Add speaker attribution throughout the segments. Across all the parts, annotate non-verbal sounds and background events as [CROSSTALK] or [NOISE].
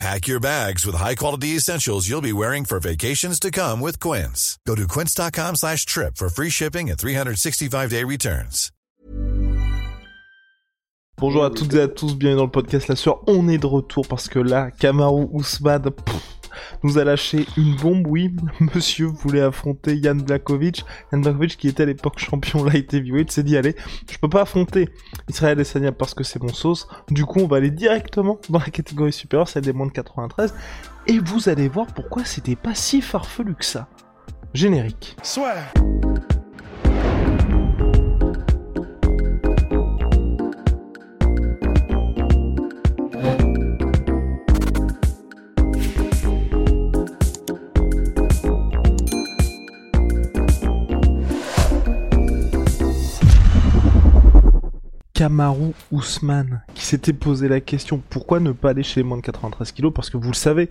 Speaker 1: Pack your bags with high-quality essentials you'll be wearing for vacations to come with Quince. Go to quince.com slash trip for free shipping and 365-day returns.
Speaker 2: Bonjour à toutes et à tous, bienvenue dans le podcast La Sueur. On est de retour parce que là, Kamaru Ousmane pff, nous a lâché une bombe. Oui, [LAUGHS] monsieur voulait affronter Yann Blakovic. Yann Blakovic, qui était à l'époque champion light heavyweight, s'est dit allez, je peux pas affronter Israël Adesanya parce que c'est mon sauce. Du coup, on va aller directement dans la catégorie supérieure, celle des moins de 93. Et vous allez voir pourquoi c'était pas si farfelu que ça. Générique. Kamaru Ousmane qui s'était posé la question pourquoi ne pas aller chez les moins de 93 kilos? Parce que vous le savez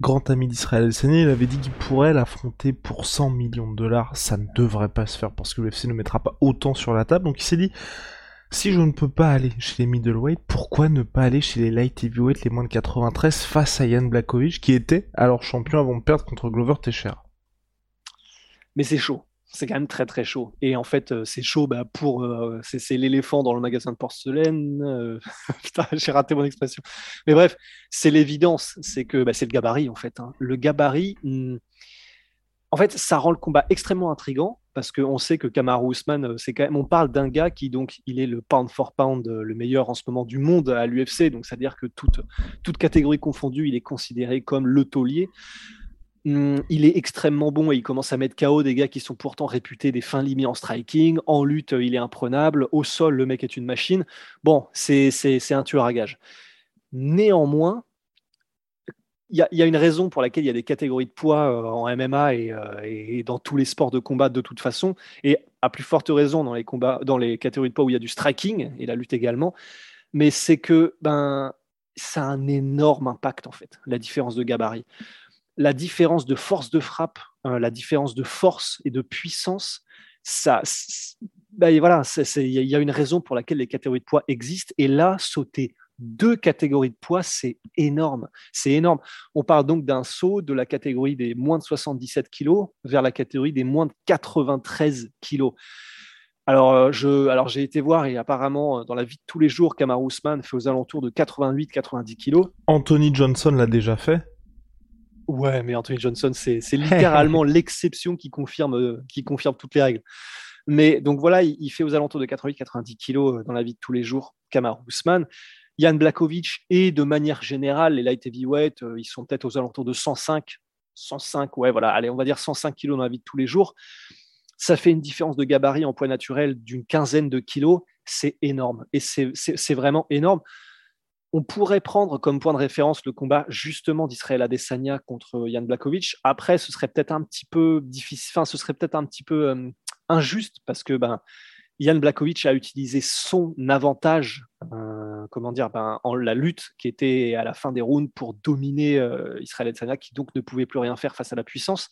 Speaker 2: grand ami d'Israël El il avait dit qu'il pourrait l'affronter pour 100 millions de dollars. Ça ne devrait pas se faire parce que l'UFC ne mettra pas autant sur la table. Donc il s'est dit si je ne peux pas aller chez les middleweight, pourquoi ne pas aller chez les light heavyweight, les moins de 93, face à Yann Blakovic, qui était alors champion avant de perdre contre Glover Teixeira?
Speaker 3: Mais c'est chaud c'est quand même très très chaud. Et en fait, euh, c'est chaud bah, pour. Euh, c'est l'éléphant dans le magasin de porcelaine. Euh, [LAUGHS] putain, j'ai raté mon expression. Mais bref, c'est l'évidence. C'est que bah, c'est le gabarit en fait. Hein. Le gabarit. Hmm, en fait, ça rend le combat extrêmement intrigant parce qu'on sait que Kamaru Usman, c'est quand même, on parle d'un gars qui donc il est le pound for pound, le meilleur en ce moment du monde à l'UFC, donc c'est-à-dire que toute, toute catégorie confondue, il est considéré comme le taulier. Hum, il est extrêmement bon et il commence à mettre KO des gars qui sont pourtant réputés des fins limites en striking. En lutte, il est imprenable. Au sol, le mec est une machine. Bon, c'est un tueur à gage. Néanmoins, il y, a une raison pour laquelle il y a des catégories de poids euh, en MMA euh, et, dans tous les sports de combat de toute façon, et à plus forte raison dans les combats, dans les catégories de poids où il y a du striking et la lutte également. Mais c'est que ben ça a un énorme impact en fait, la différence de gabarit la différence de force de frappe, euh, la différence de force et de puissance, ça, bah, voilà, il y a une raison pour laquelle les catégories de poids existent. Et là, sauter deux catégories de poids, c'est énorme. C'est énorme. On parle donc d'un saut de la catégorie des moins de 77 kg vers la catégorie des moins de 93 kg. Alors, euh, je, alors j'ai été voir et apparemment, dans la vie de tous les jours, Kamar Ousmane fait aux alentours de 88-90 kg.
Speaker 2: Anthony Johnson l'a déjà fait
Speaker 3: Ouais, mais Anthony Johnson, c'est [LAUGHS] littéralement l'exception qui confirme, euh, qui confirme toutes les règles. Mais donc voilà, il, fait aux alentours de 88-90 kilos euh, dans la vie de tous les jours, Kamar Ousmane. Yann Blakovic et de manière générale, les light heavyweight, euh, ils sont peut-être aux alentours de 105, 105, ouais, voilà, allez, on va dire 105 kilos dans la vie de tous les jours. Ça fait une différence de gabarit en poids naturel d'une quinzaine de kilos. C'est énorme. Et c'est vraiment énorme on pourrait prendre comme point de référence le combat justement d'Israël Adesanya contre Yann Blakovic. Après, ce serait peut-être un petit peu difficile, enfin, ce serait peut-être un petit peu euh, injuste parce que ben, Yann Blakovic a utilisé son avantage, euh, comment dire, ben, en la lutte qui était à la fin des rounds pour dominer euh, Israël Adesanya, qui donc ne pouvait plus rien faire face à la puissance.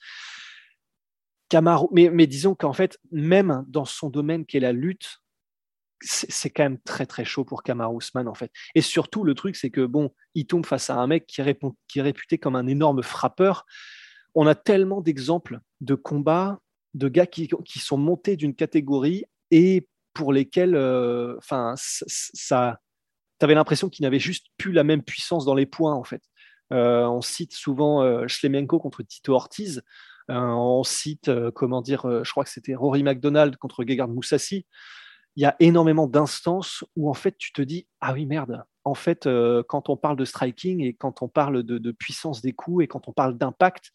Speaker 3: Camaro, mais, mais disons qu'en fait, même dans son domaine qui est la lutte, c'est quand même très très chaud pour Kamar Ousmane en fait. Et surtout le truc c'est que bon, il tombe face à un mec qui est, réputé comme un énorme frappeur. On a tellement d'exemples de combats de gars qui, qui sont montés d'une catégorie et pour lesquels, euh, enfin, ça, avais l'impression qu'ils n'avaient juste plus la même puissance dans les points en fait. Euh, on cite souvent euh, Schlemenko contre Tito Ortiz. on cite, comment dire, je crois que c'était Rory McDonald contre Gegard Moussassi il y a énormément d'instances où en fait tu te dis ah oui merde. En fait euh, quand on parle de striking et quand on parle de, puissance des coups et quand on parle d'impact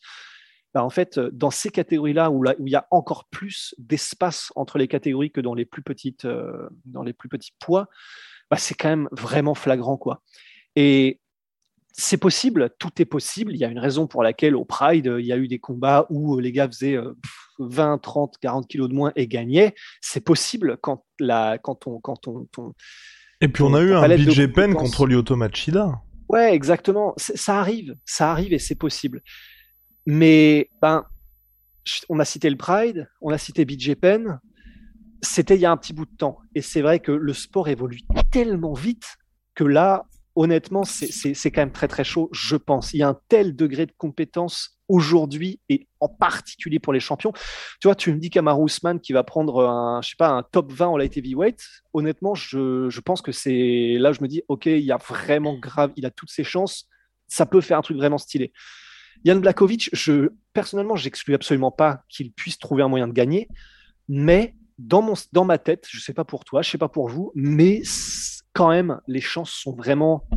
Speaker 3: bah, en fait dans ces catégories là où, il y a encore plus d'espace entre les catégories que dans les plus petites euh, dans les plus petits poids bah, c'est quand même vraiment flagrant quoi. Et c'est possible, tout est possible. Il y a une raison pour laquelle au Pride, il y a eu des combats où les gars faisaient 20, 30, 40 kilos de moins et gagnaient. C'est possible quand, la, quand on. Quand on,
Speaker 2: et puis on a eu un BJ Penn contre Lyoto Machida.
Speaker 3: Ouais, exactement. Ça arrive, ça arrive et c'est possible. Mais ben, on a cité le Pride, on a cité BJ Penn. C'était il y a un petit bout de temps. Et c'est vrai que le sport évolue tellement vite que là, honnêtement, c'est quand même très très chaud, je pense. Il y a un tel degré de compétence aujourd'hui et en particulier pour les champions. Tu vois, tu me dis qu'Amaru Ousmane qui va prendre un, je sais pas, un top 20 en light heavyweight. Honnêtement, je, je pense que c'est là, je me dis, ok, il y a vraiment grave, il a toutes ses chances. Ça peut faire un truc vraiment stylé. Yann Blakovic, je, personnellement, j'exclus absolument pas qu'il puisse trouver un moyen de gagner, mais dans, mon, dans ma tête, je sais pas pour toi, je sais pas pour vous, mais quand même, les chances sont vraiment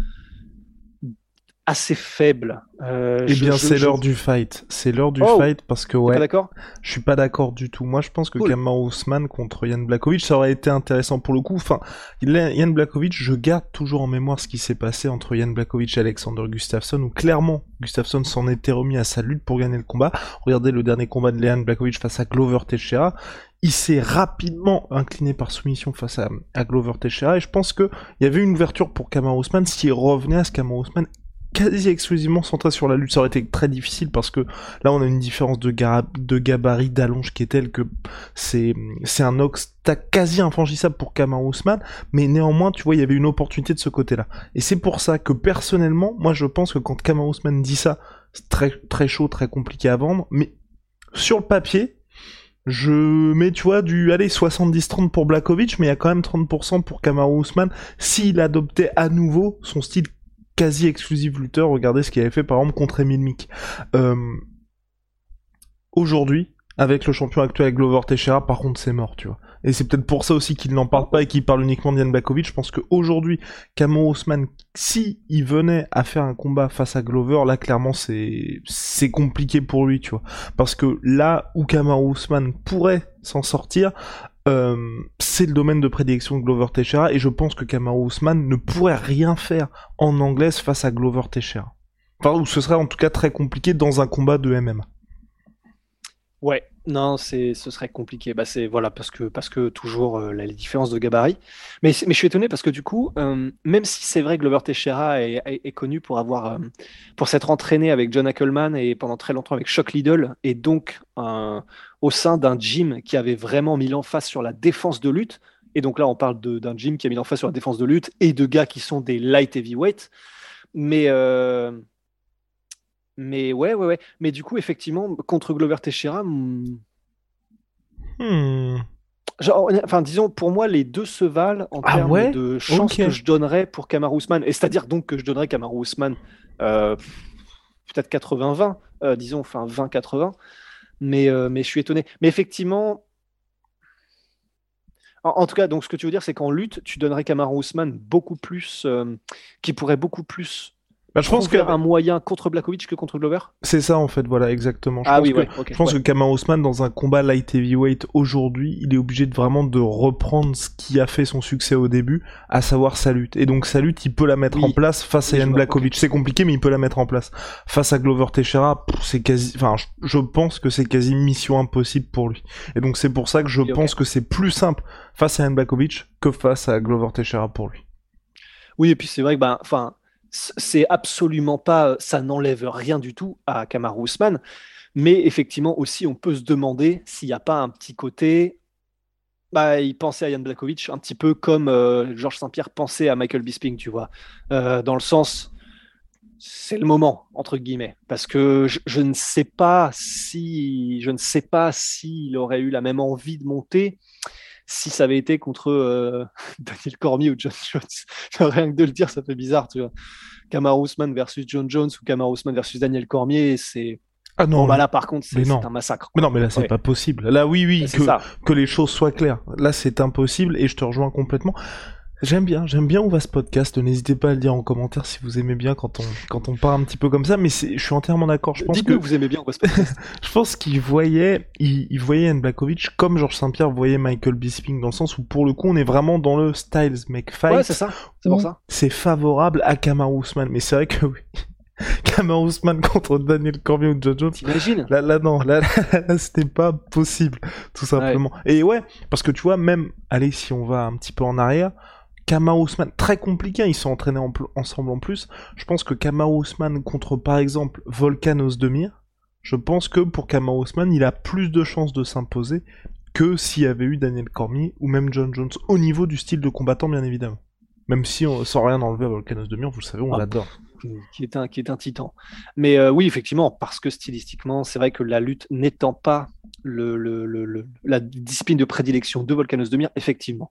Speaker 3: assez faibles.
Speaker 2: Euh, eh bien, c'est l'heure du fight. C'est l'heure du oh fight parce que ouais.
Speaker 3: d'accord?
Speaker 2: Je suis pas d'accord du tout. Moi, je pense que cool. Ousmane contre Yann Blakovic, ça aurait été intéressant pour le coup. Enfin, Yann Blakovic, je garde toujours en mémoire ce qui s'est passé entre Yann Blakovic et Alexander Gustafsson, où clairement Gustafsson s'en était remis à sa lutte pour gagner le combat. Regardez le dernier combat de Yann Blakovic face à Glover Teixeira il s'est rapidement incliné par soumission face à, Glover Teixeira et je pense qu'il y avait une ouverture pour Kamar Ousmane s'il revenait à ce Kamar Ousmane quasi exclusivement centré sur la lutte. Ça aurait été très difficile parce que là on a une différence de, gabarit, d'allonge qui est telle que c'est un ox quasi infranchissable pour Kamar Ousmane, mais néanmoins tu vois il y avait une opportunité de ce côté-là. Et c'est pour ça que personnellement, moi je pense que quand Kamar Ousmane dit ça, c'est très chaud, très compliqué à vendre, mais sur le papier, je mets, tu vois, du, allez, 70-30 pour Blakovic, mais il y a quand même 30% pour Kamaru Usman s'il adoptait à nouveau son style quasi exclusif lutteur. Regardez ce qu'il avait fait, par exemple, contre Emil Mick. Euh, aujourd'hui, avec le champion actuel Glover Teixeira, par contre, c'est mort, tu vois. Et c'est peut-être pour ça aussi qu'il n'en parle pas et qu'il parle uniquement d'Ian Blakovic. Je pense qu'aujourd'hui, Kamo Osman, si il venait à faire un combat face à Glover, là, clairement, c'est, c'est compliqué pour lui, tu vois. Parce que là où Kamaru Usman pourrait s'en sortir, euh, c'est le domaine de prédilection de Glover Teixeira et je pense que Kamaru Usman ne pourrait rien faire en anglaise face à Glover Teixeira. Enfin, ou ce serait en tout cas très compliqué dans un combat de MMA.
Speaker 3: Ouais, non, c'est, ce serait compliqué. Bah, c'est voilà parce que parce que toujours euh, les différences de gabarit. Mais, mais je suis étonné parce que du coup, euh, même si c'est vrai que Glover Teixeira est, connu pour avoir euh, pour s'être entraîné avec John Ackelman et pendant très longtemps avec Shock Liddell et donc au sein d'un gym qui avait vraiment mis l'emphase sur la défense de lutte. Et donc là, on parle d'un gym qui a mis l'emphase sur la défense de lutte et de gars qui sont des light heavyweight. Mais mais ouais, ouais, ouais. Mais du coup, effectivement, contre Glover Teixeira. Hmm. hmm. Genre, enfin, disons, pour moi, les deux se valent en ah termes de chance que je donnerais pour Kamaru Usman. Et c'est-à-dire donc que je donnerais Kamaru Usman euh, peut-être 80-20, euh, disons, enfin 20-80. Mais, euh, mais je suis étonné. Mais effectivement, en, tout cas, donc ce que tu veux dire, c'est qu'en lutte, tu donnerais Kamaru Usman beaucoup plus, qui pourrait beaucoup plus bah, je pense un moyen contre Blakovic que contre Glover
Speaker 2: C'est ça en fait, voilà, exactement. Je ah pense oui, que, Je pense que Kamar Ousmane, dans un combat light heavyweight aujourd'hui, il est obligé de vraiment de reprendre ce qui a fait son succès au début, à savoir sa lutte. Et donc sa lutte, il peut la mettre en place face à Yann Blakovic. C'est compliqué, mais il peut la mettre en place. Face à Glover Teixeira, c'est quasi, enfin, je, pense que c'est quasi mission impossible pour lui. Et donc c'est pour ça que je pense que c'est plus simple face à Yann Blakovic que face à Glover Teixeira pour lui.
Speaker 3: Oui, et puis c'est vrai que, ben, enfin, c'est absolument pas, ça n'enlève rien du tout à Kamaru Usman, mais effectivement aussi on peut se demander s'il n'y a pas un petit côté, bah, il pensait à Yann Blakovic un petit peu comme euh, Georges Saint-Pierre pensait à Michael Bisping, tu vois, euh, dans le sens, c'est le moment entre guillemets, parce que je, ne sais pas si, je ne sais pas s'il aurait eu la même envie de monter si ça avait été contre euh, [LAUGHS] Daniel Cormier ou John Jones. [LAUGHS] Rien que de le dire, ça fait bizarre, tu vois. Kamar Ousmane versus John Jones ou Kamar Ousmane versus Daniel Cormier, c'est.
Speaker 2: Ah non,
Speaker 3: bah là par contre c'est un massacre.
Speaker 2: Mais non, mais là c'est pas possible. Là oui, oui, que, que les choses soient claires. Là c'est impossible et je te rejoins complètement. J'aime bien, j'aime bien où va ce podcast. N'hésitez pas à le dire en commentaire si vous aimez bien quand on quand on part un petit peu comme ça. Mais je suis entièrement d'accord. Je pense que
Speaker 3: vous aimez bien où va ce podcast. [LAUGHS]
Speaker 2: je pense qu'il voyait, il, il voyait Yann Blakovic comme Georges Saint-Pierre voyait Michael Bisping dans le sens où pour le coup on est vraiment dans le Styles make fight.
Speaker 3: ouais, c'est ça. C'est pour ça.
Speaker 2: C'est favorable à Kamaru Usman. Mais c'est vrai que oui. [LAUGHS] Kamaru Usman contre Daniel Cormier ou John Jones.
Speaker 3: T'imagines
Speaker 2: Là, là, non, là, là, là, [LAUGHS] c'était pas possible, tout simplement. Et ouais, parce que tu vois, même, allez, si on va un petit peu en arrière, Kamaru Usman, très compliqué, hein, ils sont entraînés en ensemble en plus. Je pense que Kamaru Usman contre, par exemple, Volkan Ozdemir, je pense que pour Kamaru Usman, il a plus de chances de s'imposer que s'il y avait eu Daniel Cormier ou même John Jones, au niveau du style de combattant, bien évidemment. Même si, on, sans rien enlever à Volkan Ozdemir, vous le savez, on
Speaker 3: Ah.
Speaker 2: l'adore.
Speaker 3: qui est un qui est un titan. Mais euh, oui, effectivement, parce que stylistiquement, c'est vrai que la lutte n'étant pas le, le- le- le- la discipline de prédilection de Volkanos Demir, effectivement.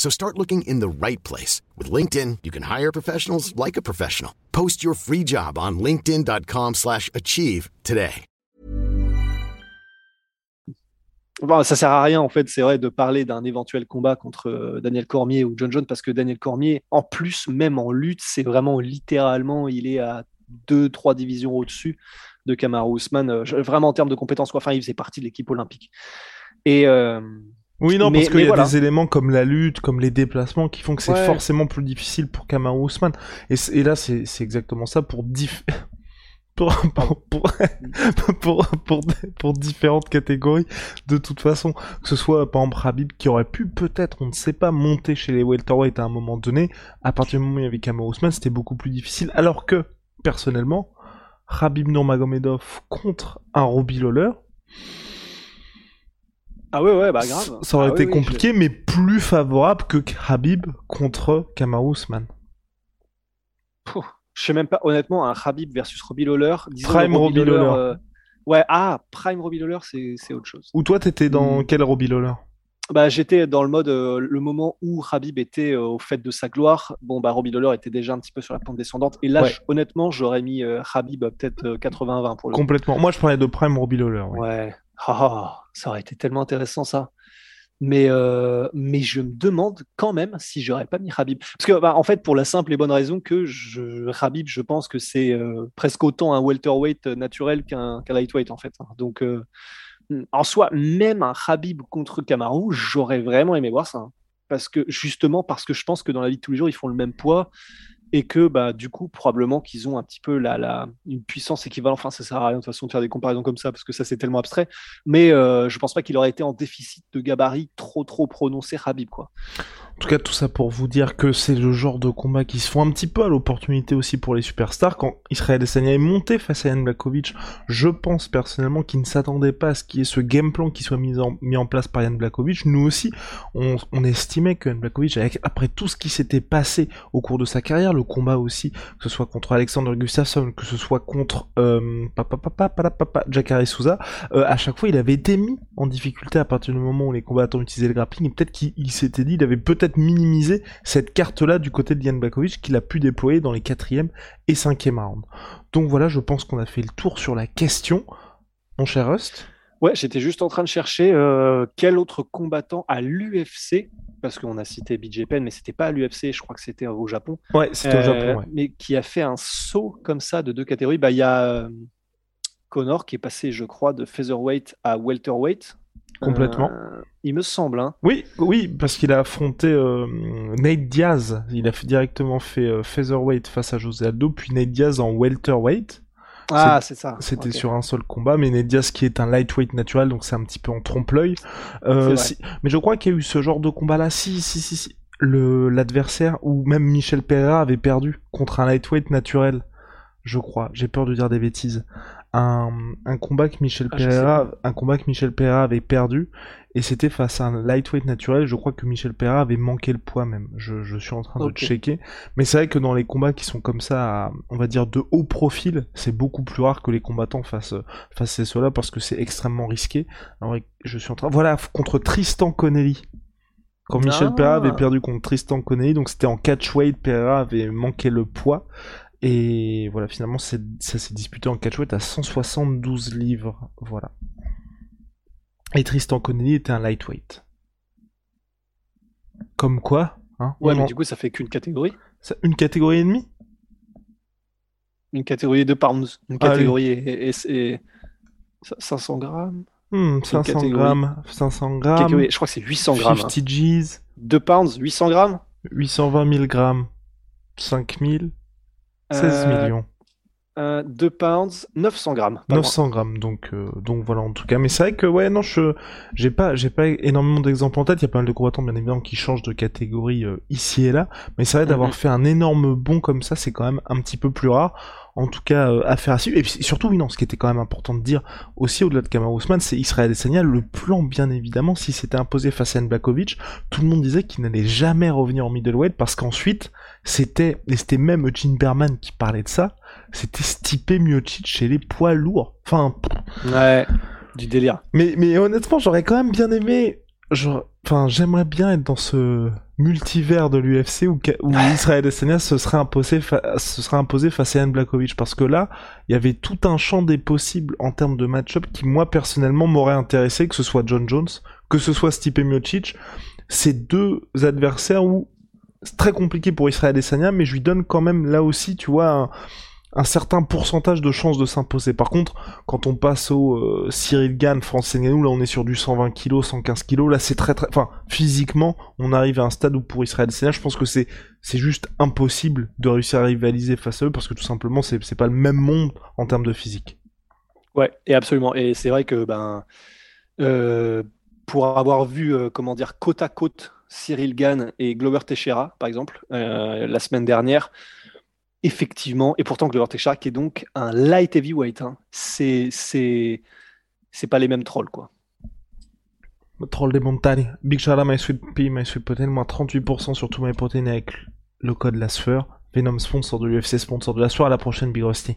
Speaker 4: So start looking in the right place. With LinkedIn, you can hire professionals like a professional. Post your free job on linkedin.com/achieve slash achieve today.
Speaker 3: Bon, ça sert à rien en fait, c'est vrai de parler d'un éventuel combat contre euh, Daniel Cormier ou John Jones parce que Daniel Cormier, en plus, même en lutte, c'est vraiment littéralement, il est à deux, trois divisions au-dessus de Kamaru Usman, euh, vraiment en termes de compétences. quoi. Enfin, il faisait partie de l'équipe olympique. Et euh,
Speaker 2: Oui, non,
Speaker 3: Mais-
Speaker 2: parce qu'il y a
Speaker 3: voilà.
Speaker 2: des éléments comme la lutte, comme les déplacements, qui font que c'est
Speaker 3: Ouais.
Speaker 2: forcément plus difficile pour Kamaru Usman. Et, là, c'est exactement ça pour diff... [LAUGHS] Pour, pour, pour, [LAUGHS] pour, pour, pour différentes catégories, de toute façon. Que ce soit, par exemple, Habib, qui aurait pu peut-être, on ne sait pas, monter chez les welterweight à un moment donné. À partir du moment où il y avait Kamaru Usman, c'était beaucoup plus difficile. Alors que, personnellement, Habib Nurmagomedov contre un Robbie Lawler,
Speaker 3: ah ouais, ouais, bah grave.
Speaker 2: ça aurait
Speaker 3: Ah
Speaker 2: été
Speaker 3: oui, oui,
Speaker 2: compliqué, mais plus favorable que Habib contre Kamaru Usman.
Speaker 3: je- Pouh, Je sais même pas, honnêtement, un Khabib versus Robbie Lawler.
Speaker 2: Prime
Speaker 3: le
Speaker 2: Robbie Lawler.
Speaker 3: euh, Ouais, ah, Prime Robbie Lawler, c'est autre chose.
Speaker 2: Ou toi, t'étais dans
Speaker 3: Hmm.
Speaker 2: quel Robbie Lawler?
Speaker 3: Bah, j'étais dans le mode, euh, le moment où Khabib était euh, au fait de sa gloire. Bon, bah, Robbie Lawler était déjà un petit peu sur la pente descendante. Et là,
Speaker 2: Ouais.
Speaker 3: je- honnêtement, j'aurais mis euh, Khabib euh, peut-être euh, 80-20 pour le coup.
Speaker 2: Complètement. Moi, je parlais de Prime Robbie Lawler.
Speaker 3: Ouais. Ah, ah, ça aurait été tellement intéressant, ça. Mais, euh, mais je me demande quand même si j'aurais pas mis Khabib. Parce que, bah, en fait, pour la simple et bonne raison que je, je pense que c'est euh, presque autant un welterweight naturel qu'un lightweight, en fait. hein. Donc, euh, en soi, même un Khabib contre Kamaru, j'aurais vraiment aimé voir ça. hein. Parce que, justement, parce que je pense que dans la vie de tous les jours, ils font le même poids et que bah, du coup, probablement qu'ils ont un petit peu la, la, une puissance équivalente. Enfin, ça sert à rien de toute façon de faire des comparaisons comme ça parce que ça, c'est tellement abstrait. Mais euh, je pense pas qu'il aurait été en déficit de gabarit trop, trop prononcé, Khabib. Quoi.
Speaker 2: En tout cas, tout ça pour vous dire que c'est le genre de combat qui se font un petit peu à l'opportunité aussi pour les superstars. Quand Israël Adesanya est monté face à Yann Blakovic, je pense personnellement qu'il ne s'attendait pas à ce qu'il y ait ce game plan qui soit mis en, en place par Yann Blakovic. Nous aussi, on, estimait que Yann Blakovic, après tout ce qui s'était passé au cours de sa carrière, le combat aussi, que ce soit contre Alexander Gustafsson, que ce soit contre euh, papa, Souza, euh, à chaque fois, il avait été mis en difficulté à partir du moment où les combattants utilisaient le grappling, et peut-être qu'il il s'était dit, il avait peut-être minimisé cette carte-là du côté de Yann Blakovic qu'il a pu déployer dans les quatrième et cinquième rounds. Donc voilà, je pense qu'on a fait le tour sur la question. Mon cher Rust?
Speaker 3: Ouais, j'étais juste en train de chercher euh, quel autre combattant à l'UFC, parce qu'on a cité BJ Penn, mais c'était pas à l'UFC, je crois que c'était au Japon.
Speaker 2: Ouais, c'était au
Speaker 3: Euh,
Speaker 2: Japon, ouais.
Speaker 3: Mais qui a fait un saut comme ça de deux catégories. Bah, Il y a euh, Connor qui est passé, je crois, de featherweight à welterweight.
Speaker 2: Complètement.
Speaker 3: Il me semble. Hein.
Speaker 2: Oui, oui, parce qu'il a affronté euh, Nate Diaz. Il a fait- directement fait euh, featherweight face à José Aldo, puis Nate Diaz en welterweight.
Speaker 3: Ah, c'est ça.
Speaker 2: C'était sur un seul combat, mais Nate Diaz qui est un lightweight naturel, donc c'est un petit peu en trompe-l'œil. Euh, si- Mais je crois qu'il y a eu ce genre de combat-là, si, si, si, si. Le l'adversaire ou même Michel Pereira avait perdu contre un lightweight naturel. Je crois, j'ai peur de dire des bêtises. Un, un combat que Michel
Speaker 3: Ah, je sais
Speaker 2: Pereira, un combat que Michel Pereira avait perdu, et c'était face à un lightweight naturel. Je crois que Michel Pereira avait manqué le poids même. Je, je suis en train de checker. Mais c'est vrai que dans les combats qui sont comme ça, on va dire de haut profil, c'est beaucoup plus rare que les combattants fassent, fassent ces sauts-là parce que c'est extrêmement risqué. Alors, je suis en train, voilà, contre Tristan Connelly. Quand Michel
Speaker 3: Ah.
Speaker 2: Pereira avait perdu contre Tristan Connelly, donc c'était en catchweight, Pereira avait manqué le poids. Et voilà, finalement, ça s'est disputé en catchweight à 172 livres. Voilà. Et Tristan Connelly était un lightweight. Comme quoi, hein,
Speaker 3: Ouais, mais
Speaker 2: en-
Speaker 3: du coup, ça fait qu'une catégorie.
Speaker 2: ça- une catégorie et demie?
Speaker 3: Une catégorie de pounds. Une
Speaker 2: Ah, oui.
Speaker 3: catégorie et, et- et- 500 grammes.
Speaker 2: Hmm, 500
Speaker 3: catégorie.
Speaker 2: grammes, 500 grammes,
Speaker 3: je crois que c'est 800 grammes. hein.
Speaker 2: 50 G's,
Speaker 3: 2 pounds, 800 grammes
Speaker 2: 820 000 grammes, 5000, 16
Speaker 3: Euh,
Speaker 2: millions.
Speaker 3: 2 pounds, 900 grammes. pas loin.
Speaker 2: 900 grammes, donc, euh, donc voilà en tout cas. Mais c'est vrai que ouais, non, je j'ai pas, j'ai pas énormément d'exemples en tête. Il y a pas mal de combattants bien évidemment qui changent de catégorie euh, ici et là. Mais c'est vrai d'avoir
Speaker 3: Mhm.
Speaker 2: fait un énorme bond comme ça, c'est quand même un petit peu plus rare. En tout cas, euh, affaire à suivre. Et puis surtout, oui, non, ce qui était quand même important de dire aussi au-delà de Kamaru Usman, c'est Israël Adesanya. Le plan, bien évidemment, si c'était imposé face à Nbakovic, tout le monde disait qu'il n'allait jamais revenir en middleweight parce qu'ensuite, c'était, et c'était même Gene Berman qui parlait de ça, c'était Stipe Miocic chez les poids lourds. Enfin,
Speaker 3: Ouais, du délire.
Speaker 2: mais, mais honnêtement, j'aurais quand même bien aimé. genre- Enfin, j'aimerais bien être dans ce multivers de l'UFC où, Israël Adesanya se serait imposé, se serait imposé face à Ian Blakovic. Parce que là, il y avait tout un champ des possibles en termes de match-up qui, moi, personnellement, m'aurait intéressé, que ce soit John Jones, que ce soit Stipe Miocic. Ces deux adversaires où c'est très compliqué pour Israël Adesanya, mais je lui donne quand même, là aussi, tu vois, un, un certain pourcentage de chances de s'imposer. Par contre, quand on passe au euh, Cyril Gann, France Ngannou, là on est sur du 120 kg, 115 kg, là c'est très très... Enfin, physiquement, on arrive à un stade où pour Israël Adesanya, je pense que c'est juste impossible de réussir à rivaliser face à eux, parce que tout simplement, c'est pas le même monde en termes de physique.
Speaker 3: Ouais, et absolument. Et c'est vrai que ben, euh, pour avoir vu, euh, comment dire, côte à côte Cyril Gann et Glover Teixeira, par exemple, la semaine dernière, effectivement, et pourtant Glover Teixeira, qui est donc un light heavyweight, hein, c'est c'est c'est pas les mêmes trolls, quoi.
Speaker 2: Troll des montagnes. Big out my sweet pea, my sweet protein, moins 38% sur tous mes protéines avec le code la. Venom sponsor de l'UFC, sponsor de la sueur. À la prochaine, Big Rusty.